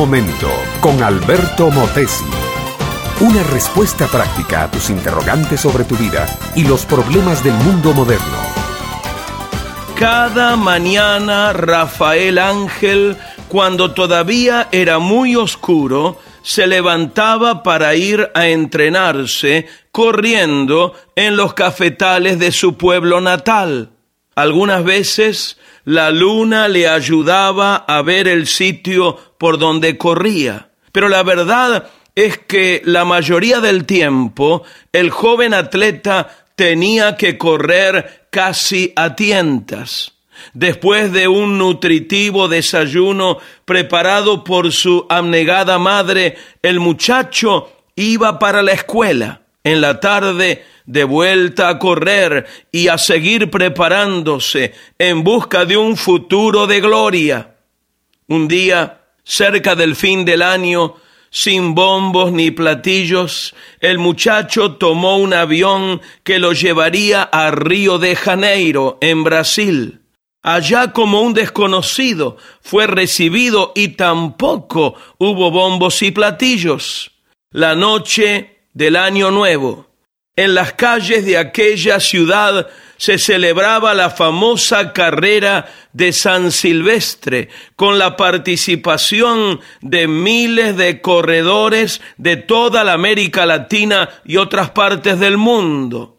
momento con Alberto Motesi. Una respuesta práctica a tus interrogantes sobre tu vida y los problemas del mundo moderno. Cada mañana Rafael Ángel, cuando todavía era muy oscuro, se levantaba para ir a entrenarse corriendo en los cafetales de su pueblo natal. Algunas veces la luna le ayudaba a ver el sitio por donde corría. Pero la verdad es que la mayoría del tiempo el joven atleta tenía que correr casi a tientas. Después de un nutritivo desayuno preparado por su abnegada madre, el muchacho iba para la escuela. En la tarde, de vuelta a correr y a seguir preparándose en busca de un futuro de gloria. Un día, cerca del fin del año, sin bombos ni platillos, el muchacho tomó un avión que lo llevaría a Río de Janeiro, en Brasil. Allá como un desconocido fue recibido y tampoco hubo bombos y platillos. La noche del año nuevo. En las calles de aquella ciudad se celebraba la famosa carrera de San Silvestre, con la participación de miles de corredores de toda la América Latina y otras partes del mundo.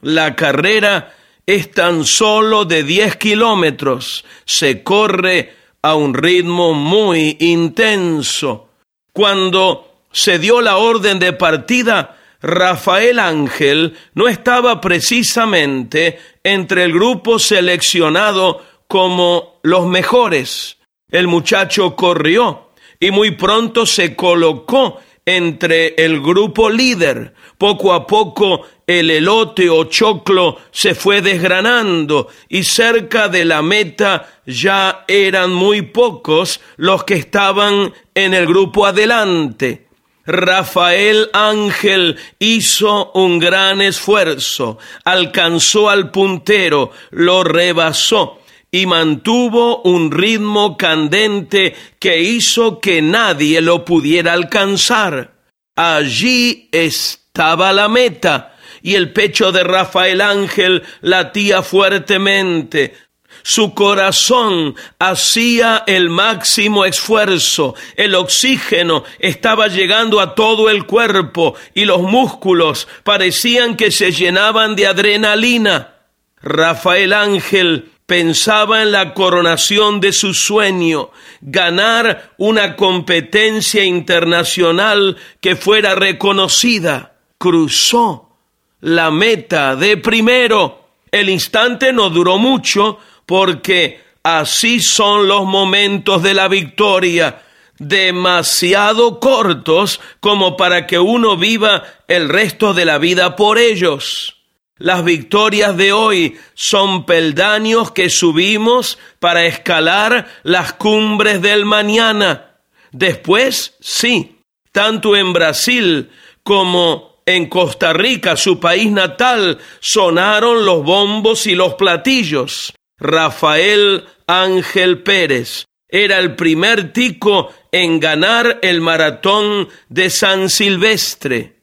La carrera es tan solo de 10 kilómetros, se corre a un ritmo muy intenso. Cuando se dio la orden de partida, Rafael Ángel no estaba precisamente entre el grupo seleccionado como los mejores. El muchacho corrió y muy pronto se colocó entre el grupo líder. Poco a poco el elote o choclo se fue desgranando y cerca de la meta ya eran muy pocos los que estaban en el grupo adelante. Rafael Ángel hizo un gran esfuerzo, alcanzó al puntero, lo rebasó y mantuvo un ritmo candente que hizo que nadie lo pudiera alcanzar. Allí estaba la meta, y el pecho de Rafael Ángel latía fuertemente. Su corazón hacía el máximo esfuerzo, el oxígeno estaba llegando a todo el cuerpo y los músculos parecían que se llenaban de adrenalina. Rafael Ángel pensaba en la coronación de su sueño, ganar una competencia internacional que fuera reconocida. Cruzó la meta de primero. El instante no duró mucho porque así son los momentos de la victoria demasiado cortos como para que uno viva el resto de la vida por ellos. Las victorias de hoy son peldaños que subimos para escalar las cumbres del mañana. Después, sí, tanto en Brasil como en Costa Rica, su país natal, sonaron los bombos y los platillos. Rafael Ángel Pérez era el primer tico en ganar el maratón de San Silvestre.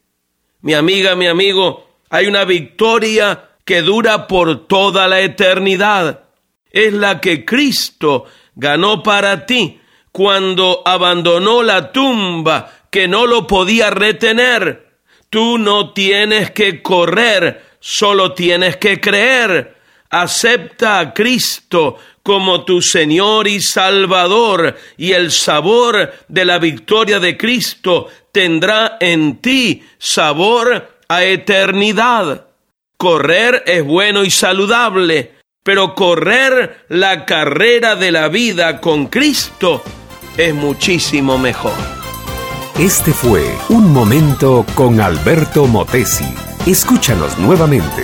Mi amiga, mi amigo, hay una victoria que dura por toda la eternidad. Es la que Cristo ganó para ti cuando abandonó la tumba que no lo podía retener. Tú no tienes que correr, solo tienes que creer. Acepta a Cristo como tu Señor y Salvador, y el sabor de la victoria de Cristo tendrá en ti sabor a eternidad. Correr es bueno y saludable, pero correr la carrera de la vida con Cristo es muchísimo mejor. Este fue Un Momento con Alberto Motesi. Escúchanos nuevamente